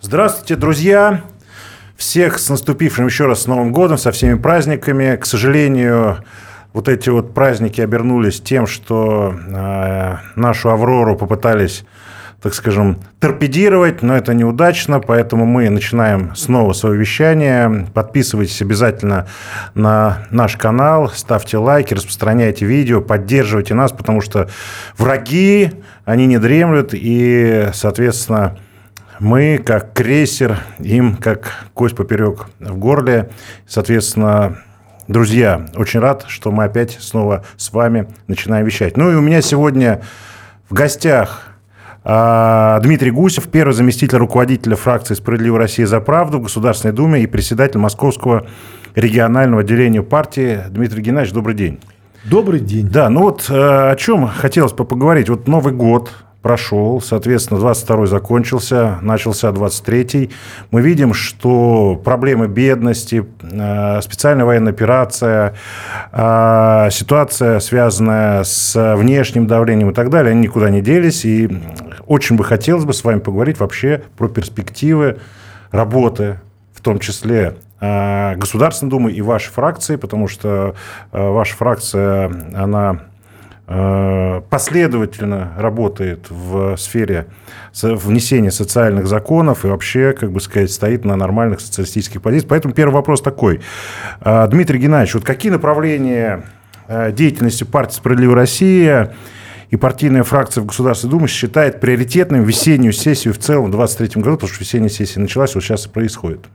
Здравствуйте, друзья! Всех с наступившим еще раз с Новым годом, со всеми праздниками. К сожалению, вот эти вот праздники обернулись тем, что э, нашу Аврору попытались так скажем, торпедировать, но это неудачно, поэтому мы начинаем снова свое вещание. Подписывайтесь обязательно на наш канал, ставьте лайки, распространяйте видео, поддерживайте нас, потому что враги, они не дремлют, и, соответственно, мы, как крейсер, им как кость поперек в горле. Соответственно, друзья, очень рад, что мы опять снова с вами начинаем вещать. Ну и у меня сегодня в гостях а, Дмитрий Гусев, первый заместитель руководителя фракции «Справедливая Россия за правду» в Государственной Думе и председатель Московского регионального отделения партии. Дмитрий Геннадьевич, добрый день. Добрый день. Да, ну вот э, о чем хотелось бы поговорить. Вот Новый год, прошел, соответственно, 22-й закончился, начался 23-й. Мы видим, что проблемы бедности, э, специальная военная операция, э, ситуация, связанная с внешним давлением и так далее, они никуда не делись. И очень бы хотелось бы с вами поговорить вообще про перспективы работы, в том числе э, Государственной Думы и вашей фракции, потому что ваша фракция, она последовательно работает в сфере внесения социальных законов и вообще, как бы сказать, стоит на нормальных социалистических позициях. Поэтому первый вопрос такой. Э, Дмитрий Геннадьевич, вот какие направления э, деятельности партии «Справедливая Россия» и партийная фракция в Государственной Думе считает приоритетным весеннюю сессию в целом в 2023 году, потому что весенняя сессия началась, вот сейчас и происходит.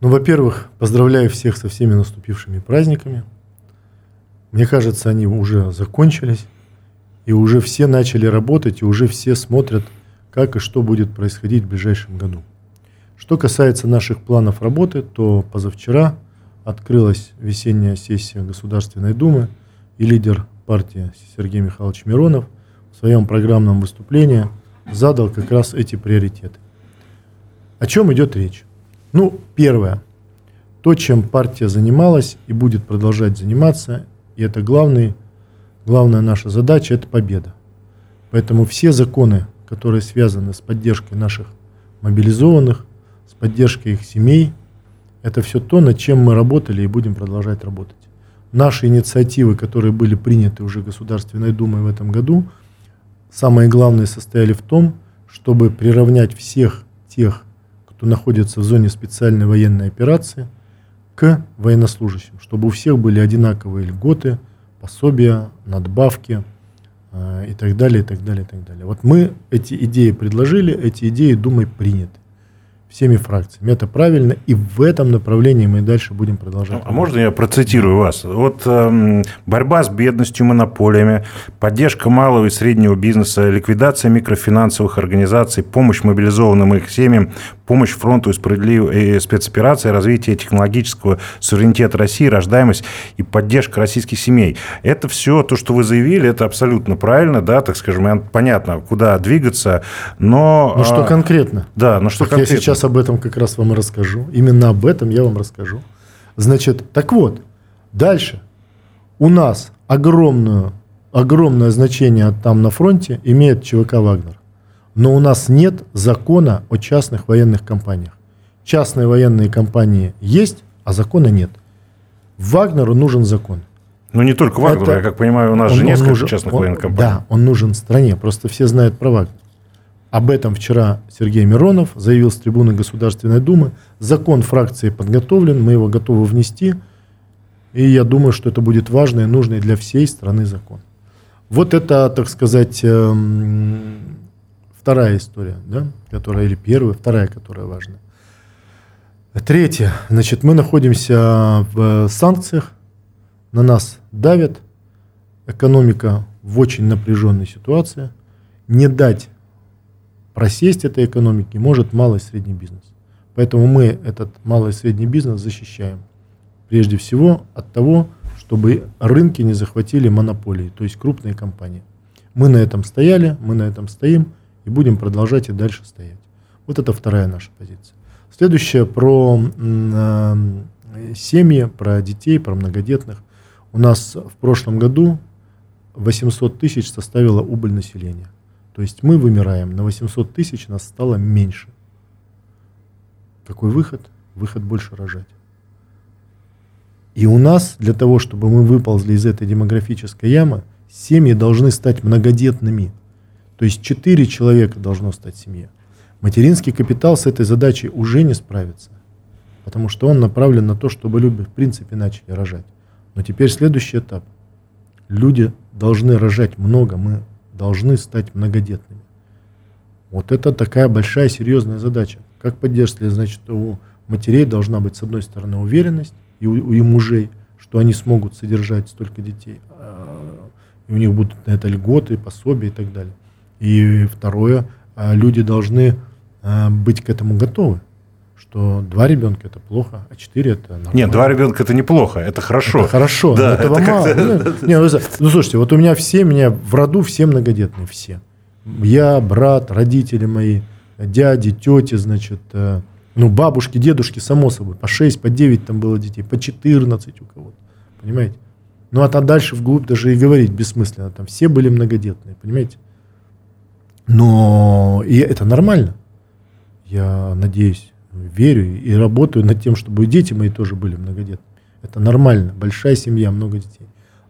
Ну, во-первых, поздравляю всех со всеми наступившими праздниками. Мне кажется, они уже закончились, и уже все начали работать, и уже все смотрят, как и что будет происходить в ближайшем году. Что касается наших планов работы, то позавчера открылась весенняя сессия Государственной Думы, и лидер партии Сергей Михайлович Миронов в своем программном выступлении задал как раз эти приоритеты. О чем идет речь? Ну, первое. То, чем партия занималась и будет продолжать заниматься, и это главный, главная наша задача – это победа. Поэтому все законы, которые связаны с поддержкой наших мобилизованных, с поддержкой их семей, это все то, над чем мы работали и будем продолжать работать. Наши инициативы, которые были приняты уже Государственной Думой в этом году, самое главное состояли в том, чтобы приравнять всех тех, кто находится в зоне специальной военной операции – военнослужащим, чтобы у всех были одинаковые льготы, пособия, надбавки э, и так далее, и так далее, и так далее. Вот мы эти идеи предложили, эти идеи Думой приняты всеми фракциями. Это правильно, и в этом направлении мы дальше будем продолжать. А можно я процитирую вас? Вот э, борьба с бедностью, монополиями, поддержка малого и среднего бизнеса, ликвидация микрофинансовых организаций, помощь мобилизованным их семьям, помощь фронту и справедливой спецоперации, развитие технологического суверенитета России, рождаемость и поддержка российских семей. Это все то, что вы заявили, это абсолютно правильно, да, так скажем, понятно, куда двигаться, но... Ну, что конкретно? Да, но что так конкретно? Я сейчас об этом как раз вам и расскажу. Именно об этом я вам расскажу. Значит, так вот, дальше. У нас огромную, огромное значение там на фронте имеет ЧВК «Вагнер». Но у нас нет закона о частных военных компаниях. Частные военные компании есть, а закона нет. Вагнеру нужен закон. Ну, не только Вагнеру, Это, я как понимаю, у нас он, же несколько нужен, частных он, военных компаний. Да, он нужен стране, просто все знают про Вагнер. Об этом вчера Сергей Миронов заявил с трибуны Государственной Думы. Закон фракции подготовлен, мы его готовы внести. И я думаю, что это будет важный и нужный для всей страны закон. Вот это, так сказать, эм, Вторая история, да, которая, или первая, вторая, которая важна. Третье, значит, мы находимся в санкциях, на нас давят, экономика в очень напряженной ситуации. Не дать просесть этой экономике может малый и средний бизнес. Поэтому мы этот малый и средний бизнес защищаем. Прежде всего от того, чтобы рынки не захватили монополии, то есть крупные компании. Мы на этом стояли, мы на этом стоим – и будем продолжать и дальше стоять. Вот это вторая наша позиция. Следующее про э, семьи, про детей, про многодетных. У нас в прошлом году 800 тысяч составила убыль населения. То есть мы вымираем, на 800 тысяч нас стало меньше. Какой выход? Выход больше рожать. И у нас, для того, чтобы мы выползли из этой демографической ямы, семьи должны стать многодетными. То есть четыре человека должно стать семья. Материнский капитал с этой задачей уже не справится, потому что он направлен на то, чтобы люди в принципе начали рожать. Но теперь следующий этап. Люди должны рожать много, мы должны стать многодетными. Вот это такая большая серьезная задача. Как поддерживать? Значит, у матерей должна быть, с одной стороны, уверенность, и у, и мужей, что они смогут содержать столько детей. А, и у них будут на это льготы, пособия и так далее. И второе, а, люди должны а, быть к этому готовы что два ребенка это плохо, а четыре это нормально. Нет, два ребенка это неплохо, это хорошо. Это хорошо, да, но этого это мало. Ну, не, ну, ну, слушайте, вот у меня все, меня в роду все многодетные, все. Я, брат, родители мои, дяди, тети, значит, э, ну, бабушки, дедушки, само собой, по 6, по 9 там было детей, по 14 у кого-то, понимаете? Ну, а там дальше вглубь даже и говорить бессмысленно, там все были многодетные, понимаете? Но и это нормально. Я надеюсь, верю и работаю над тем, чтобы дети мои тоже были многодетными. Это нормально, большая семья, много детей.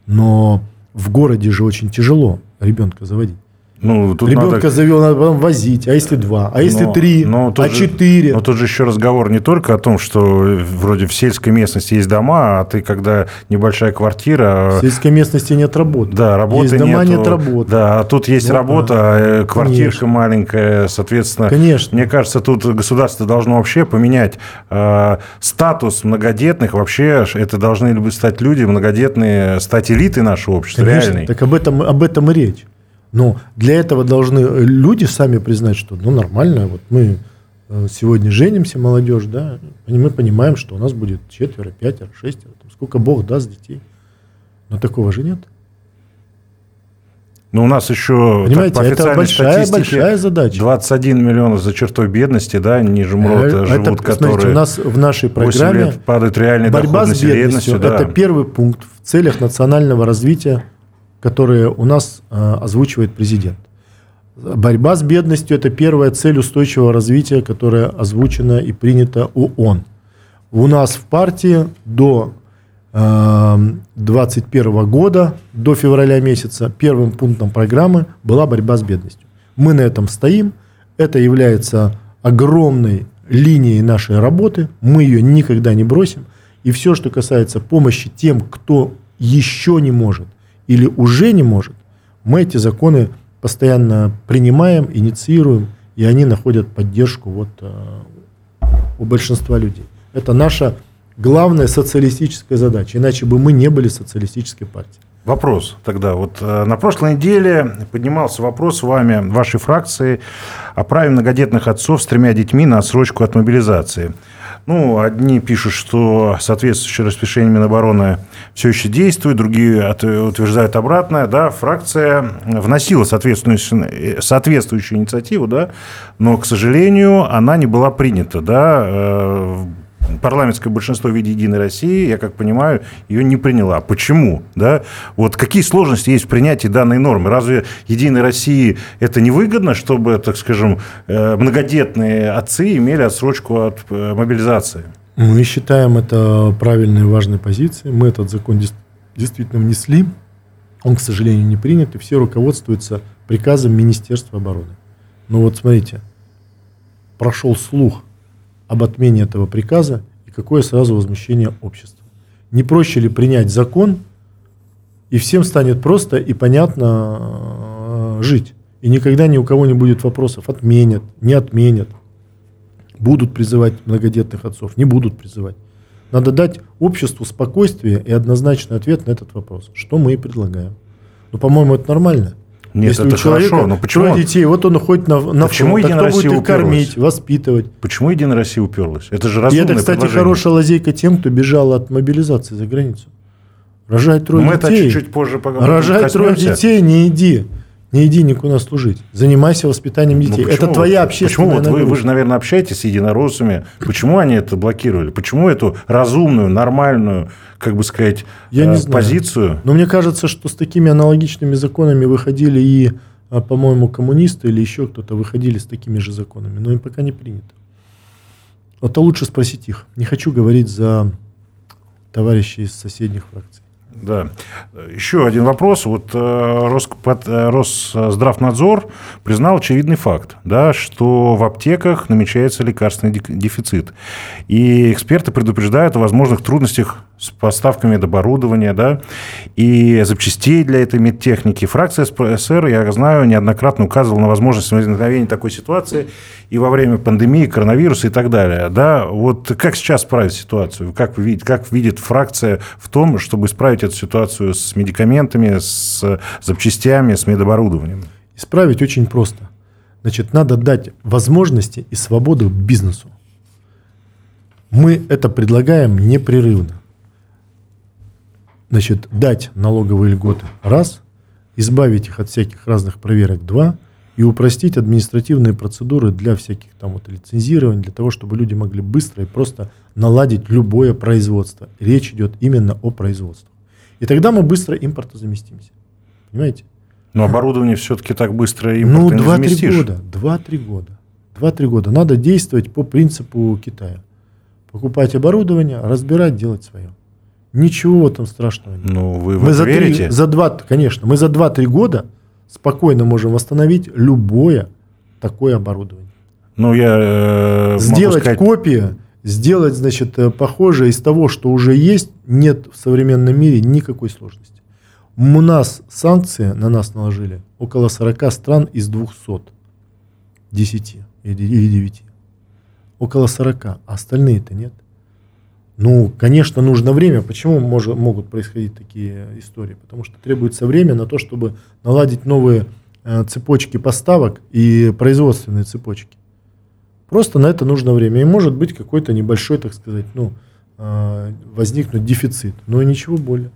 Но в городе же очень тяжело ребенка заводить. Ну, тут Ребенка надо... завел, надо потом возить. А если два? А если но, три? Но а четыре? Но тут же еще разговор не только о том, что вроде в сельской местности есть дома, а ты когда небольшая квартира... В сельской местности нет работы. Да, работы Есть дома, нету, нет работы. Да, а тут есть вот, работа, а квартирка Конечно. маленькая, соответственно. Конечно. Мне кажется, тут государство должно вообще поменять э, статус многодетных. Вообще это должны стать люди многодетные, стать элитой нашего общества, Конечно. реальной. Так об этом, об этом и речь. Но для этого должны люди сами признать, что ну нормально, вот мы э, сегодня женимся, молодежь, да, и мы понимаем, что у нас будет четверо, пятеро, шестеро, там, сколько Бог даст детей. Но такого же нет. Но у нас еще Понимаете, так, по это большая, большая задача. 21 миллионов за чертой бедности, да, ниже МРОТа это, живут, это, которые смотрите, у нас в нашей программе лет падает реальный борьба с бедностью. Да. Это первый пункт в целях национального развития которые у нас э, озвучивает президент. Борьба с бедностью – это первая цель устойчивого развития, которая озвучена и принята ООН. У нас в партии до 2021 э, года, до февраля месяца, первым пунктом программы была борьба с бедностью. Мы на этом стоим. Это является огромной линией нашей работы. Мы ее никогда не бросим. И все, что касается помощи тем, кто еще не может – или уже не может, мы эти законы постоянно принимаем, инициируем, и они находят поддержку вот, э, у большинства людей. Это наша главная социалистическая задача, иначе бы мы не были социалистической партией. Вопрос тогда. Вот э, на прошлой неделе поднимался вопрос с вами, вашей фракции, о праве многодетных отцов с тремя детьми на отсрочку от мобилизации. Ну, одни пишут, что соответствующее распишение Минобороны все еще действует, другие утверждают обратное. Да, фракция вносила соответствующую, соответствующую инициативу, да, но, к сожалению, она не была принята. Да, э, парламентское большинство в виде «Единой России», я как понимаю, ее не приняла. Почему? Да? Вот какие сложности есть в принятии данной нормы? Разве «Единой России» это не выгодно, чтобы, так скажем, э, многодетные отцы имели отсрочку от э, мобилизации? Мы считаем это правильной и важной позицией. Мы этот закон действительно внесли. Он, к сожалению, не принят, и все руководствуются приказом Министерства обороны. Но вот смотрите, прошел слух – об отмене этого приказа и какое сразу возмущение общества. Не проще ли принять закон, и всем станет просто и понятно э, жить. И никогда ни у кого не будет вопросов, отменят, не отменят. Будут призывать многодетных отцов, не будут призывать. Надо дать обществу спокойствие и однозначный ответ на этот вопрос, что мы и предлагаем. Ну, по-моему, это нормально. Нет, Если это у человека хорошо, но почему? Трое детей, вот он уходит на, на почему фронт, а кто Россия будет их кормить, воспитывать? Почему Единая Россия уперлась? Это же разумное И это, кстати, хорошая лазейка тем, кто бежал от мобилизации за границу. Рожать трое Мы детей. Мы это чуть-чуть позже поговорим. Рожать трое детей, не иди. Не иди никуда служить. Занимайся воспитанием ну, детей. Ну, это твоя общественная Почему? Вот вы, вы же, наверное, общаетесь с единороссами. Почему они это блокировали? Почему эту разумную, нормальную, как бы сказать, Я не э, знаю. позицию? Но мне кажется, что с такими аналогичными законами выходили и, а, по-моему, коммунисты или еще кто-то выходили с такими же законами. Но им пока не принято. Это лучше спросить их. Не хочу говорить за товарищей из соседних фракций. Да. Еще один вопрос. Вот э, э, Росздравнадзор признал очевидный факт, да, что в аптеках намечается лекарственный дефицит. И эксперты предупреждают о возможных трудностях с поставками оборудования, да, и запчастей для этой медтехники. Фракция СПСР, я знаю, неоднократно указывала на возможность возникновения такой ситуации и во время пандемии, коронавируса и так далее. Да, вот как сейчас справить ситуацию? Как, вы видите, как видит фракция в том, чтобы исправить эту ситуацию с медикаментами, с запчастями, с медоборудованием? Исправить очень просто. Значит, надо дать возможности и свободу бизнесу. Мы это предлагаем непрерывно значит, дать налоговые льготы – раз, избавить их от всяких разных проверок – два, и упростить административные процедуры для всяких там вот лицензирований, для того, чтобы люди могли быстро и просто наладить любое производство. Речь идет именно о производстве. И тогда мы быстро импортозаместимся. Понимаете? Но оборудование все-таки так быстро импорт ну, не 2-3 года. 2-3 года. 2-3 года. Надо действовать по принципу Китая. Покупать оборудование, разбирать, делать свое. Ничего там страшного нет. Ну, вы мы за верите? 3, за 2, конечно, мы за 2-3 года спокойно можем восстановить любое такое оборудование. Ну, я э, Сделать сказать... копии, сделать, значит, э, похожее из того, что уже есть, нет в современном мире никакой сложности. У нас санкции на нас наложили около 40 стран из 200. 10 или 9. Около 40. А остальные-то нет. Ну, конечно, нужно время. Почему мож, могут происходить такие истории? Потому что требуется время на то, чтобы наладить новые э, цепочки поставок и производственные цепочки. Просто на это нужно время. И может быть какой-то небольшой, так сказать, ну, э, возникнуть дефицит. Но и ничего более.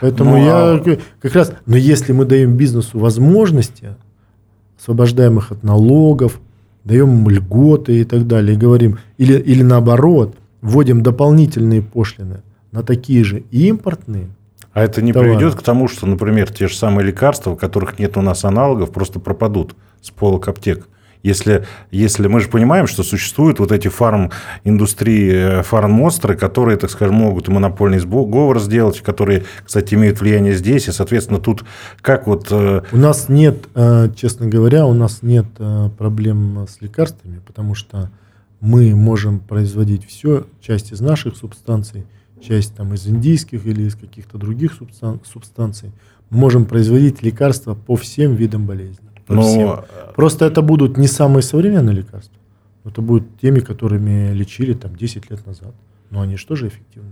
Поэтому ну, я а... как раз, но если мы даем бизнесу возможности, освобождаем их от налогов, даем им льготы и так далее, и говорим, или, или наоборот – вводим дополнительные пошлины на такие же импортные, а это не товары. приведет к тому, что, например, те же самые лекарства, у которых нет у нас аналогов, просто пропадут с полок аптек? Если, если мы же понимаем, что существуют вот эти фарм-индустрии, э, фарм-монстры, которые, так скажем, могут монопольный сговор сделать, которые, кстати, имеют влияние здесь, и, соответственно, тут как вот... Э, у нас нет, э, честно говоря, у нас нет проблем с лекарствами, потому что мы можем производить все, часть из наших субстанций, часть там из индийских или из каких-то других субстан- субстанций. Мы можем производить лекарства по всем видам болезней. Но... Всем. Э, Просто это будут не самые современные лекарства. Это будут теми, которыми лечили там 10 лет назад. Но они же тоже эффективны.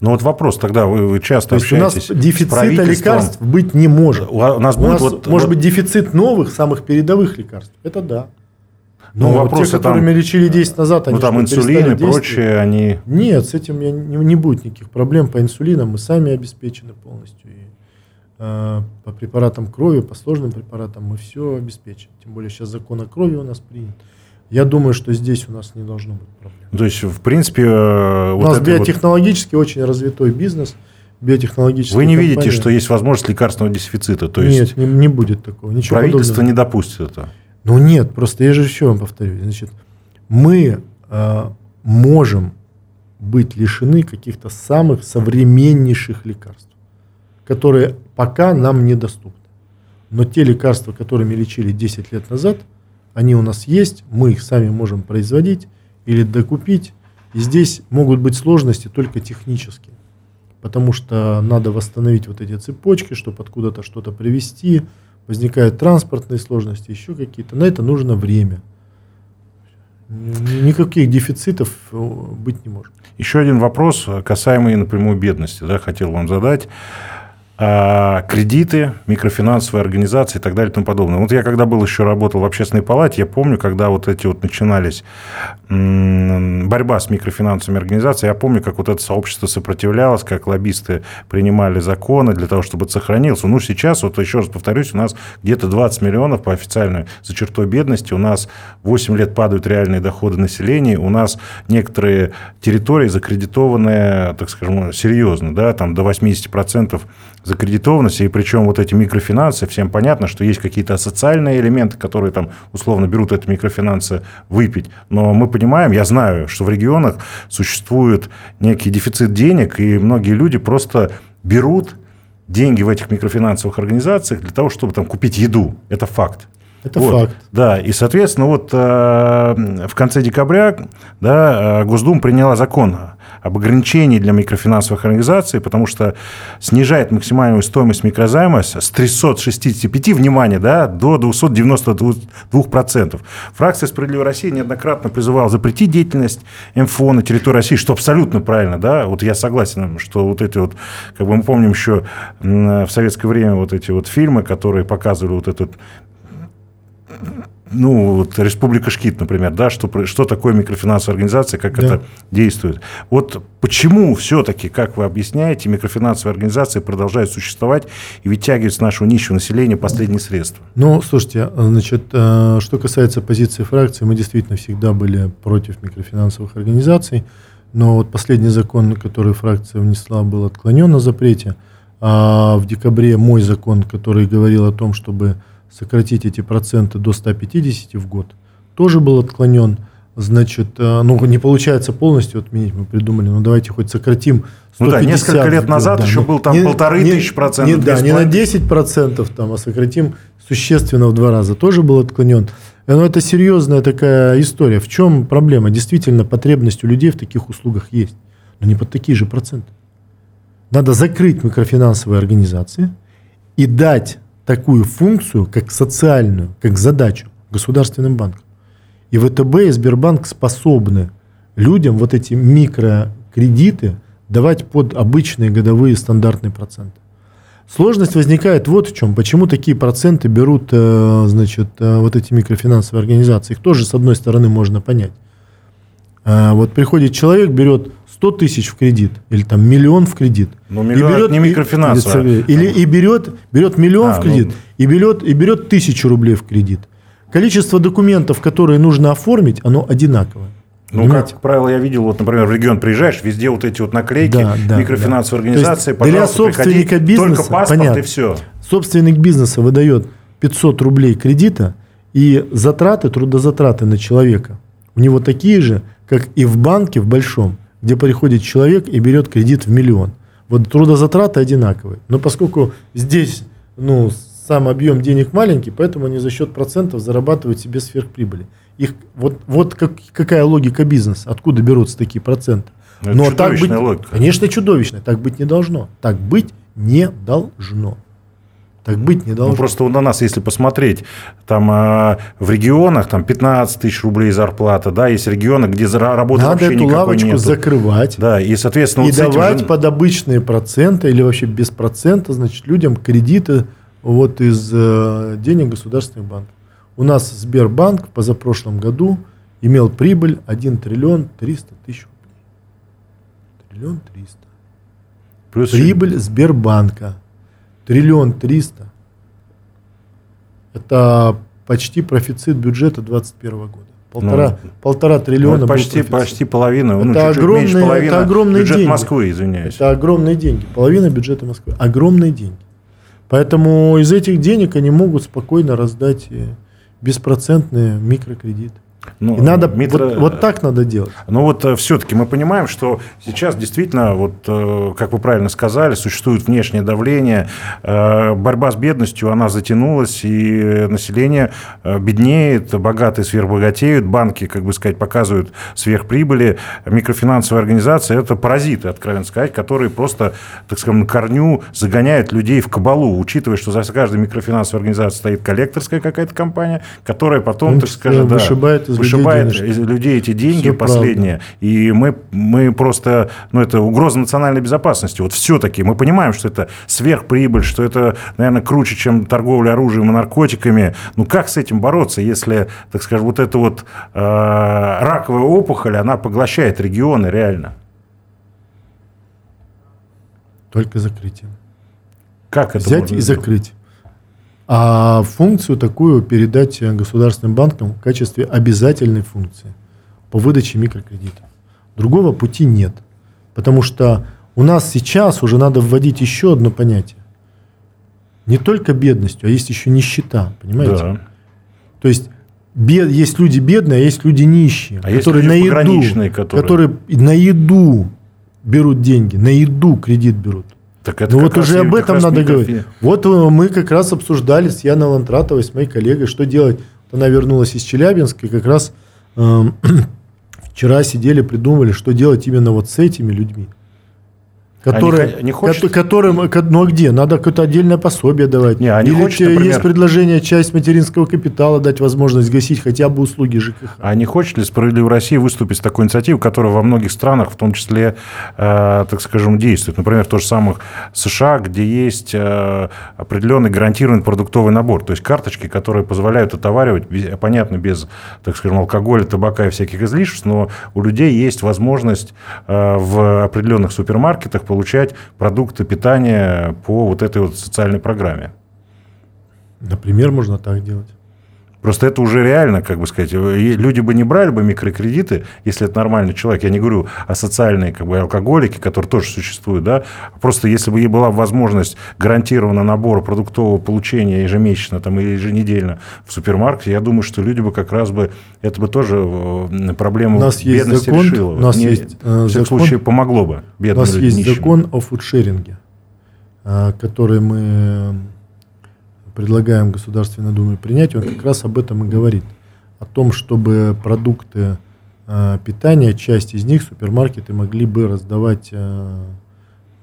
Ну вот вопрос тогда, вы, вы часто То общаетесь у нас дефицита лекарств быть не может. У нас, будет у нас вот, может вот... быть дефицит новых, самых передовых лекарств. Это да. Но ну, вопрос, те, которыми там, лечили 10 назад, они ну, там инсулин и прочее, они... Нет, с этим я, не, не будет никаких проблем. По инсулинам мы сами обеспечены полностью. И, э, по препаратам крови, по сложным препаратам мы все обеспечим. Тем более сейчас закон о крови у нас принят. Я думаю, что здесь у нас не должно быть проблем. То есть, в принципе... Э, у вот нас биотехнологически вот... очень развитой бизнес. Биотехнологический Вы не компания. видите, что есть возможность лекарственного дефицита? То есть... Нет, не, не будет такого. Ничего правительство подобного. не допустит это? Ну нет, просто я же еще вам повторю. Значит, мы э, можем быть лишены каких-то самых современнейших лекарств, которые пока нам недоступны. Но те лекарства, которыми лечили 10 лет назад, они у нас есть, мы их сами можем производить или докупить. И здесь могут быть сложности только технические, потому что надо восстановить вот эти цепочки, чтобы откуда-то что-то привезти, возникают транспортные сложности, еще какие-то. На это нужно время. Никаких дефицитов э, быть не может. Еще один вопрос, касаемый напрямую бедности, да, хотел вам задать. А, кредиты, микрофинансовые организации и так далее и тому подобное. Вот я когда был еще работал в общественной палате, я помню, когда вот эти вот начинались борьба с микрофинансовыми организациями, я помню, как вот это сообщество сопротивлялось, как лоббисты принимали законы для того, чтобы это сохранилось. Ну, сейчас, вот еще раз повторюсь, у нас где-то 20 миллионов по официальной за чертой бедности, у нас 8 лет падают реальные доходы населения, у нас некоторые территории закредитованные, так скажем, серьезно, да, там до 80% закредитованности, и причем вот эти микрофинансы, всем понятно, что есть какие-то социальные элементы, которые там условно берут эти микрофинансы выпить, но мы понимаем, я знаю, что в регионах существует некий дефицит денег, и многие люди просто берут деньги в этих микрофинансовых организациях для того, чтобы там купить еду. Это факт. Это вот, факт. Да, и, соответственно, вот э, в конце декабря да, э, Госдума приняла закон об ограничении для микрофинансовых организаций, потому что снижает максимальную стоимость микрозайма с 365, внимание, да, до 292%. Фракция «Справедливая Россия» неоднократно призывала запретить деятельность МФО на территории России, что абсолютно правильно, да, вот я согласен, что вот эти вот, как бы мы помним еще в советское время вот эти вот фильмы, которые показывали вот этот ну, вот Республика Шкит, например, да, что, что такое микрофинансовая организация, как да. это действует. Вот почему все-таки, как вы объясняете, микрофинансовые организации продолжают существовать и вытягивают с нашего нищего населения последние средства? Ну, слушайте, значит, э, что касается позиции фракции, мы действительно всегда были против микрофинансовых организаций, но вот последний закон, который фракция внесла, был отклонен на запрете, а в декабре мой закон, который говорил о том, чтобы сократить эти проценты до 150 в год, тоже был отклонен. Значит, э, ну, не получается полностью отменить, мы придумали, ну, давайте хоть сократим ну да, несколько лет назад да, еще не, был там не, полторы не, тысячи процентов. Не, да, не на 10 процентов, там, а сократим существенно в два раза, тоже был отклонен. Но ну, это серьезная такая история. В чем проблема? Действительно, потребность у людей в таких услугах есть, но не под такие же проценты. Надо закрыть микрофинансовые организации и дать такую функцию, как социальную, как задачу государственным банкам. И ВТБ и Сбербанк способны людям вот эти микрокредиты давать под обычные годовые стандартные проценты. Сложность возникает вот в чем. Почему такие проценты берут э, значит, э, вот эти микрофинансовые организации. Их тоже, с одной стороны, можно понять. Э, вот приходит человек, берет 100 тысяч в кредит или там миллион в кредит. Ну, миллион и берет, не микрофинансовый. Или, и берет, берет миллион а, в кредит ну... и, берет, и берет тысячу рублей в кредит. Количество документов, которые нужно оформить, оно одинаковое. Ну, как, как правило, я видел, вот, например, в регион приезжаешь, везде вот эти вот наклейки, да, да, микрофинансовые да. организации, для собственника бизнеса, только паспорт понятно, и все. Собственник бизнеса выдает 500 рублей кредита, и затраты, трудозатраты на человека у него такие же, как и в банке в большом где приходит человек и берет кредит в миллион. Вот трудозатраты одинаковые. Но поскольку здесь ну, сам объем денег маленький, поэтому они за счет процентов зарабатывают себе сверхприбыли. Их, вот вот как, какая логика бизнеса, откуда берутся такие проценты. Но, Но так быть, логика. Конечно, чудовищная. Так быть не должно. Так быть не должно. Так быть не должно. Ну, просто на нас, если посмотреть, там э, в регионах там 15 тысяч рублей зарплата, да, есть регионы, где работы Надо вообще эту лавочку нету. закрывать. Да, и, соответственно... И вот давать же... под обычные проценты или вообще без процента, значит, людям кредиты вот из э, денег государственных банков. У нас Сбербанк позапрошлом году имел прибыль 1 триллион 300 тысяч рублей. Триллион 300. Плюс прибыль Сбербанка триллион триста. Это почти профицит бюджета 2021 года. Полтора, ну, полтора триллиона. Ну, почти, почти половина. Это, ну, чуть -чуть огромные, половины это огромные бюджет деньги. Москвы, извиняюсь. Это огромные деньги. Половина бюджета Москвы. Огромные деньги. Поэтому из этих денег они могут спокойно раздать э, беспроцентные микрокредиты. Ну, и надо Митро... вот, вот так надо делать. Ну вот э, все-таки мы понимаем, что сейчас действительно, вот э, как вы правильно сказали, существует внешнее давление, э, борьба с бедностью, она затянулась, и население беднеет, богатые сверхбогатеют, банки, как бы сказать, показывают сверхприбыли, микрофинансовые организации – это паразиты, откровенно сказать, которые просто, так скажем, на корню загоняют людей в кабалу, учитывая, что за каждой микрофинансовой организацией стоит коллекторская какая-то компания, которая потом, так скажем, да, вышибает вышибает людей из людей эти деньги Все последние. Правда. И мы, мы просто, ну, это угроза национальной безопасности. Вот все-таки мы понимаем, что это сверхприбыль, что это, наверное, круче, чем торговля оружием и наркотиками. Ну, как с этим бороться, если, так скажем, вот эта вот э, раковая опухоль, она поглощает регионы реально? Только закрытием. Как это Взять и закрыть а функцию такую передать государственным банкам в качестве обязательной функции по выдаче микрокредитов. Другого пути нет. Потому что у нас сейчас уже надо вводить еще одно понятие. не только бедностью, а есть еще нищета, понимаете? Да. То есть бед, есть люди бедные, а есть люди нищие, А которые люди на еду, которые- которые на еду берут деньги, на еду кредит берут. Так это Ну вот уже об этом надо говорить. Вот э, мы как раз обсуждали с Яной Лантратовой, с моей коллегой, что делать. Она вернулась из Челябинска, и как раз эм, вчера сидели, придумывали, что делать именно вот с этими людьми. Которые, хо- не хочет- ко- которым, ко- ну а где? Надо какое-то отдельное пособие давать. Не, не Или хочет, например- есть предложение часть материнского капитала дать возможность гасить хотя бы услуги ЖКХ. А не хочет ли «Справедливая Россия» выступить с такой инициативой, которая во многих странах, в том числе, э, так скажем, действует? Например, в том же самых США, где есть э, определенный гарантированный продуктовый набор, то есть карточки, которые позволяют отоваривать, понятно, без, так скажем, алкоголя, табака и всяких излишеств, но у людей есть возможность э, в определенных супермаркетах получать продукты питания по вот этой вот социальной программе. Например, можно так делать. Просто это уже реально, как бы сказать, люди бы не брали бы микрокредиты, если это нормальный человек. Я не говорю о социальные как бы, алкоголики, которые тоже существуют, да. Просто если бы ей была возможность гарантированно набора продуктового получения ежемесячно там, или еженедельно в супермаркете, я думаю, что люди бы как раз бы, это бы тоже э, проблему У нас есть бедности закон, решило. у нас Не- есть, э, в всяком закон- случае, помогло бы У бедным нас людям, есть нищим. закон о фудшеринге, а, который мы предлагаем Государственной Думе принять. Он как раз об этом и говорит. О том, чтобы продукты а, питания, часть из них супермаркеты могли бы раздавать а,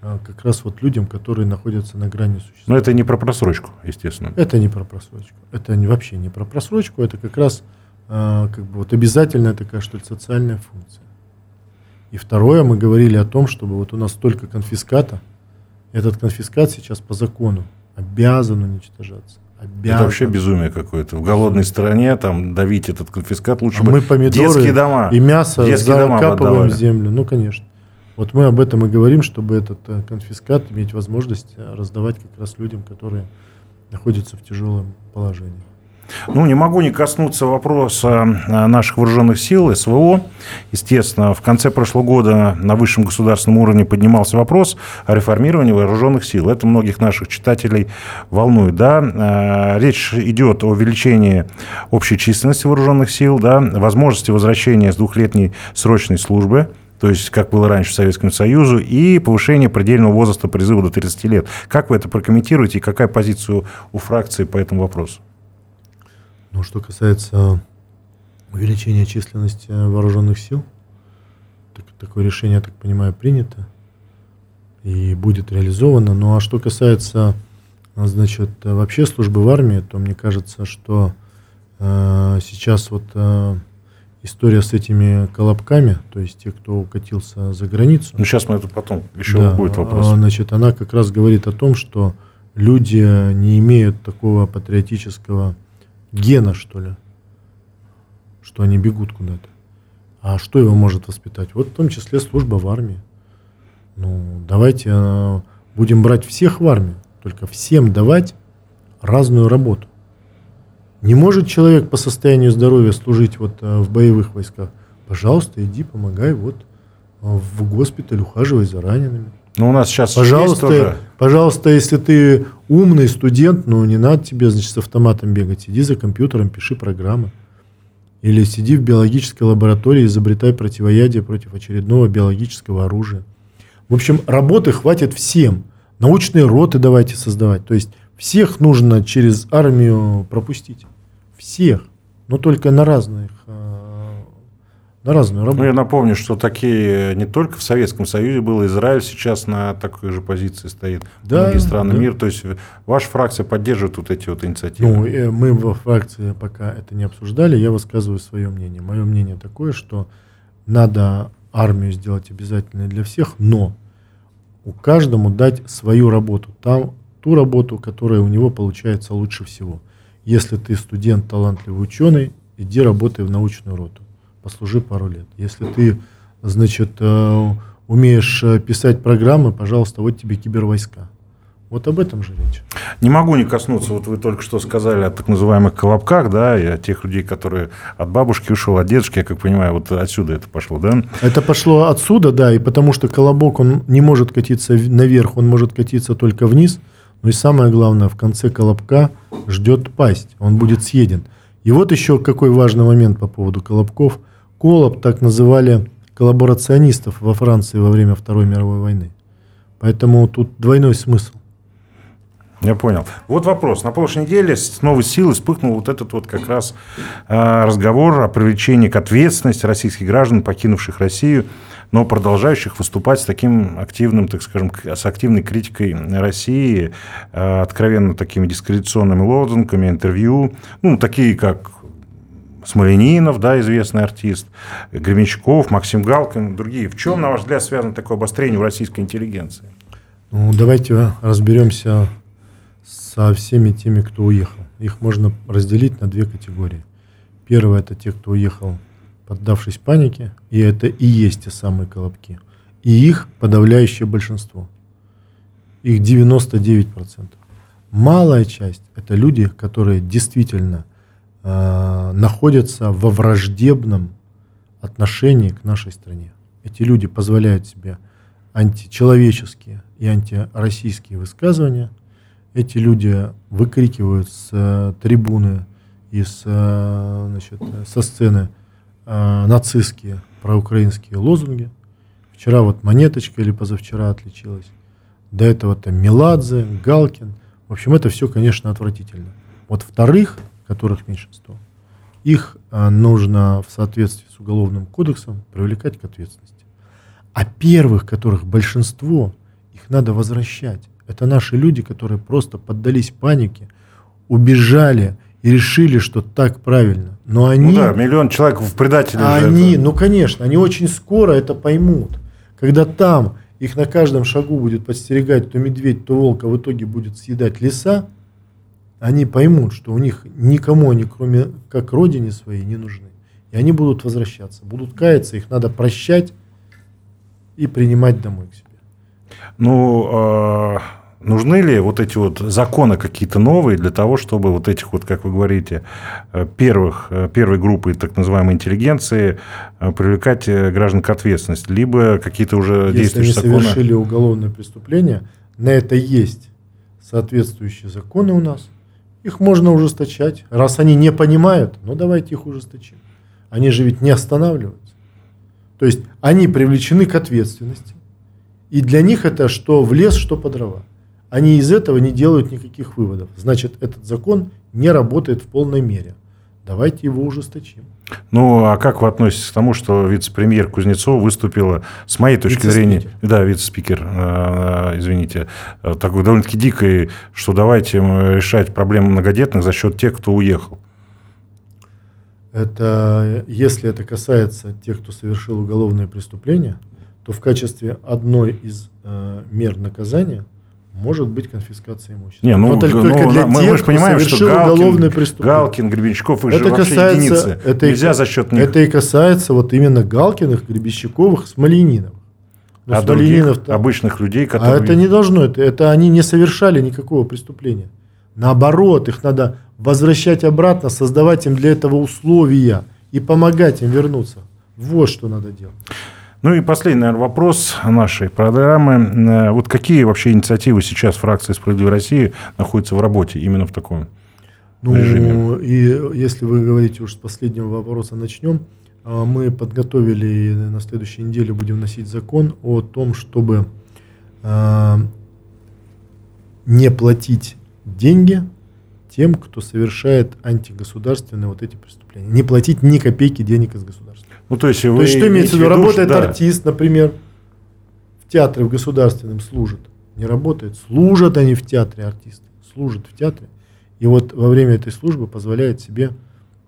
а, как раз вот людям, которые находятся на грани Но существования. это не про просрочку, естественно. Это не про просрочку. Это не, вообще не про просрочку. Это как раз а, как бы вот обязательная такая, что ли, социальная функция. И второе, мы говорили о том, чтобы вот у нас столько конфиската. Этот конфискат сейчас по закону обязан уничтожаться. Обязан. Это вообще безумие какое-то. В голодной стране там давить этот конфискат лучше А бы мы помидоры детские дома. и мясо детские закапываем в землю. Ну, конечно. Вот мы об этом и говорим, чтобы этот э, конфискат иметь возможность э, раздавать как раз людям, которые находятся в тяжелом положении. Ну, не могу не коснуться вопроса а, наших вооруженных сил, СВО. Естественно, в конце прошлого года на высшем государственном уровне поднимался вопрос о реформировании вооруженных сил. Это многих наших читателей волнует. Да? А, Речь идет о увеличении общей численности вооруженных сил, да? возможности возвращения с двухлетней срочной службы, то есть как было раньше в Советском Союзе, и повышение предельного возраста призыва до 30 лет. Как вы это прокомментируете и какая позиция у фракции по этому вопросу? Ну, что касается увеличения численности вооруженных сил, так- такое решение, я так понимаю, принято и будет реализовано. Ну, а что касается, а, значит, вообще службы в армии, то мне кажется, что э, сейчас вот э, история с этими колобками, то есть те, кто укатился за границу, Ну, сейчас мы это потом, еще да, будет а, вопрос. Значит, она как раз говорит о том, что люди не имеют такого патриотического гена, что ли, что они бегут куда-то. А что его может воспитать? Вот в том числе служба в армии. Ну, давайте э, будем брать всех в армию, только всем давать разную работу. Не может человек по состоянию здоровья служить вот э, в боевых войсках. Пожалуйста, иди, помогай, вот э, в госпиталь ухаживай за ранеными. Ну, у нас сейчас Пожалуйста, тоже... пожалуйста, если ты умный студент, ну не надо тебе, значит, с автоматом бегать. Сиди за компьютером, пиши программы. Или сиди в биологической лаборатории, изобретай противоядие против очередного биологического оружия. В общем, работы хватит всем. Научные роты давайте создавать. То есть всех нужно через армию пропустить. Всех. Но только на разных, э, на разную Ну, я работу. напомню, что такие не только в Советском Союзе было, Израиль сейчас на такой же позиции стоит. Да, Многие страны да. мира. То есть ваша фракция поддерживает вот эти вот инициативы. Ну, э, мы во фракции пока это не обсуждали, я высказываю свое мнение. Мое мнение такое, что надо армию сделать обязательной для всех, но у каждому дать свою работу. Там ту работу, которая у него получается лучше всего. Если ты студент, талантливый ученый, иди работай в научную роту. Послужи пару лет. Если ты, значит, э, умеешь э, писать программы, пожалуйста, вот тебе кибервойска. Вот об этом же речь. Не могу не коснуться, вот вы только что сказали о так называемых колобках, да, и о тех людей, которые от бабушки ушел, от дедушки, я как понимаю, вот отсюда это пошло, да? Это пошло отсюда, да, и потому что колобок, он не может катиться наверх, он может катиться только вниз. Ну и самое главное, в конце колобка ждет пасть, он будет съеден. И вот еще какой важный момент по поводу колобков. Колоб так называли коллаборационистов во Франции во время Второй мировой войны. Поэтому тут двойной смысл. Я понял. Вот вопрос. На прошлой неделе с новой силы вспыхнул вот этот вот как раз э, разговор о привлечении к ответственности российских граждан, покинувших Россию, но продолжающих выступать с таким активным, так скажем, с активной критикой России, э, откровенно такими дискредитационными лозунгами, интервью, ну, такие как Смоленинов, да, известный артист, Гременщиков, Максим Галкин, другие. В чем, на ваш взгляд, связано такое обострение у российской интеллигенции? Ну, давайте разберемся со всеми теми, кто уехал. Их можно разделить на две категории. Первое – это те, кто уехал, поддавшись панике, и это и есть те самые колобки. И их подавляющее большинство. Их 99%. Малая часть – это люди, которые действительно э, находятся во враждебном отношении к нашей стране. Эти люди позволяют себе античеловеческие и антироссийские высказывания – эти люди выкрикивают с э, трибуны и с, э, значит, со сцены э, нацистские проукраинские лозунги. Вчера вот Монеточка или позавчера отличилась. До этого там Меладзе, Галкин. В общем, это все, конечно, отвратительно. Вот вторых, которых меньшинство, их а, нужно в соответствии с Уголовным кодексом привлекать к ответственности. А первых, которых большинство, их надо возвращать. Это наши люди, которые просто поддались панике, убежали и решили, что так правильно. Но ну они... Ну да, миллион человек в предателе. Они, это... ну конечно, они очень скоро это поймут. Когда там их на каждом шагу будет подстерегать то медведь, то волк, а в итоге будет съедать леса, они поймут, что у них никому они, кроме как родине своей, не нужны. И они будут возвращаться, будут каяться, их надо прощать и принимать домой к себе. Ну, э Нужны ли вот эти вот законы какие-то новые для того, чтобы вот этих вот, как вы говорите, э, первых, э, первой группы так называемой интеллигенции э, привлекать граждан к ответственности? Либо какие-то уже Если действующие законы... Если совершили уголовное преступление, на это есть соответствующие законы у нас. Их можно ужесточать. Раз они не понимают, ну давайте их ужесточим. Они же ведь не останавливаются. То есть они привлечены к ответственности. И для них это что в лес, что по дрова они из этого не делают никаких выводов. Значит, этот закон не работает в полной мере. Давайте его ужесточим. Ну, а как вы относитесь к тому, что вице-премьер Кузнецов выступила, с моей точки зрения, да, вице-спикер, э, извините, э, такой довольно-таки дикой, что давайте решать проблемы многодетных за счет тех, кто уехал? Это, если это касается тех, кто совершил уголовное преступление, то в качестве одной из э, мер наказания – может быть конфискация имущества. Не, ну, Но только, ну, только для мы, тех, мы же понимаем, что Галкин, Галкин, Гребенщиков, их это же касается, единицы. Это Нельзя и, за счет них. Это и касается вот именно Галкиных, Гребенщиковых, Смолениновых. Но а других обычных людей, а которые... А это не должно, это, это они не совершали никакого преступления. Наоборот, их надо возвращать обратно, создавать им для этого условия и помогать им вернуться. Вот что надо делать. Ну и последний, наверное, вопрос нашей программы. Э, вот какие вообще инициативы сейчас фракции «Справедливой России» находятся в работе именно в таком ну, режиме? И если вы говорите уж с последнего вопроса начнем, а, мы подготовили и на следующей неделе будем вносить закон о том, чтобы а, не платить деньги тем, кто совершает антигосударственные вот эти преступления. Не платить ни копейки денег из государства. Ну, то есть, вы то есть что имеется в виду? Работает да. артист, например, в театре в государственном служит. Не работает. Служат они в театре артисты. Служат в театре. И вот во время этой службы позволяет себе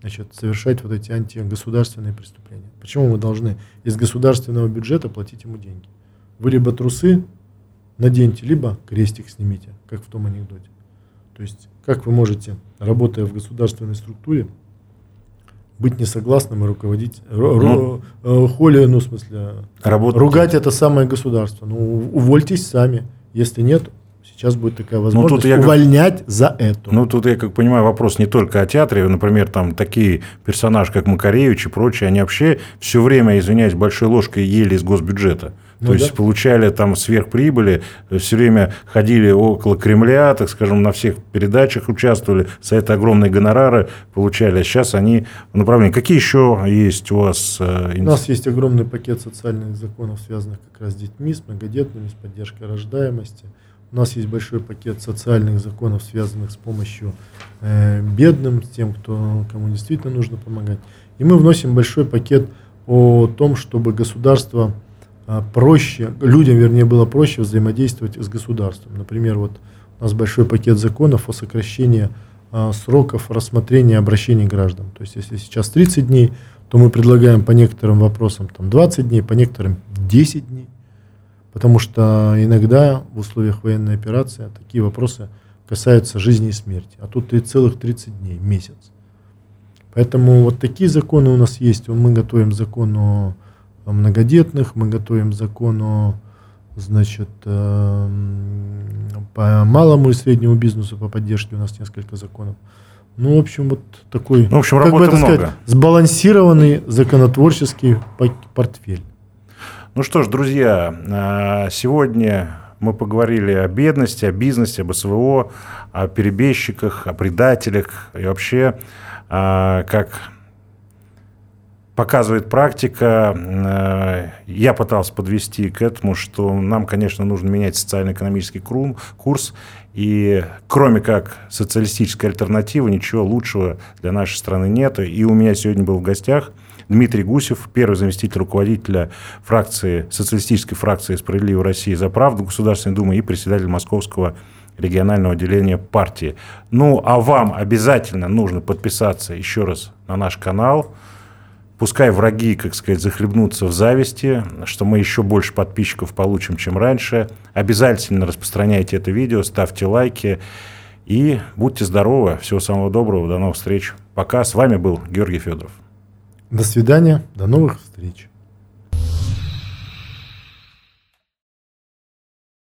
значит, совершать вот эти антигосударственные преступления. Почему мы должны из государственного бюджета платить ему деньги? Вы либо трусы наденьте, либо крестик снимите, как в том анекдоте. То есть, как вы можете, работая в государственной структуре, быть несогласным и руководить, ну, ру, холи, ну, в смысле, работать. ругать это самое государство. Ну, увольтесь сами. Если нет, сейчас будет такая ну, возможность ну, тут увольнять как, за это. Ну, тут, я как понимаю, вопрос не только о театре. Например, там такие персонажи, как Макаревич и прочие, они вообще все время, извиняюсь, большой ложкой ели из госбюджета. Ну, То да. есть получали там сверхприбыли, все время ходили около Кремля, так скажем, на всех передачах участвовали, за это огромные гонорары получали, а сейчас они в направлении. Какие еще есть у вас? Э, у нас есть огромный пакет социальных законов, связанных как раз с детьми, с многодетными, с поддержкой рождаемости. У нас есть большой пакет социальных законов, связанных с помощью э, бедным, с тем, кто, кому действительно нужно помогать. И мы вносим большой пакет о том, чтобы государство проще, людям, вернее, было проще взаимодействовать с государством. Например, вот у нас большой пакет законов о сокращении а, сроков рассмотрения обращений граждан. То есть, если сейчас 30 дней, то мы предлагаем по некоторым вопросам там, 20 дней, по некоторым 10 дней. Потому что иногда в условиях военной операции такие вопросы касаются жизни и смерти. А тут и целых 30 дней, месяц. Поэтому вот такие законы у нас есть. Мы готовим закон о многодетных, мы готовим закон о значит, эм, по малому и среднему бизнесу, по поддержке у нас несколько законов. Ну, в общем, вот такой, ну, в общем, как бы это много. сказать, сбалансированный законотворческий портфель. Ну что ж, друзья, а, сегодня мы поговорили о бедности, о бизнесе, об СВО, о перебежчиках, о предателях и вообще, а, как показывает практика, э, я пытался подвести к этому, что нам, конечно, нужно менять социально-экономический курс, и кроме как социалистической альтернативы, ничего лучшего для нашей страны нет. И у меня сегодня был в гостях Дмитрий Гусев, первый заместитель руководителя фракции, социалистической фракции «Справедливая Россия за правду» Государственной Думы и председатель Московского регионального отделения партии. Ну, а вам обязательно нужно подписаться еще раз на наш канал – Пускай враги, как сказать, захлебнутся в зависти, что мы еще больше подписчиков получим, чем раньше. Обязательно распространяйте это видео, ставьте лайки и будьте здоровы. Всего самого доброго, до новых встреч. Пока. С вами был Георгий Федоров. До свидания, до новых встреч.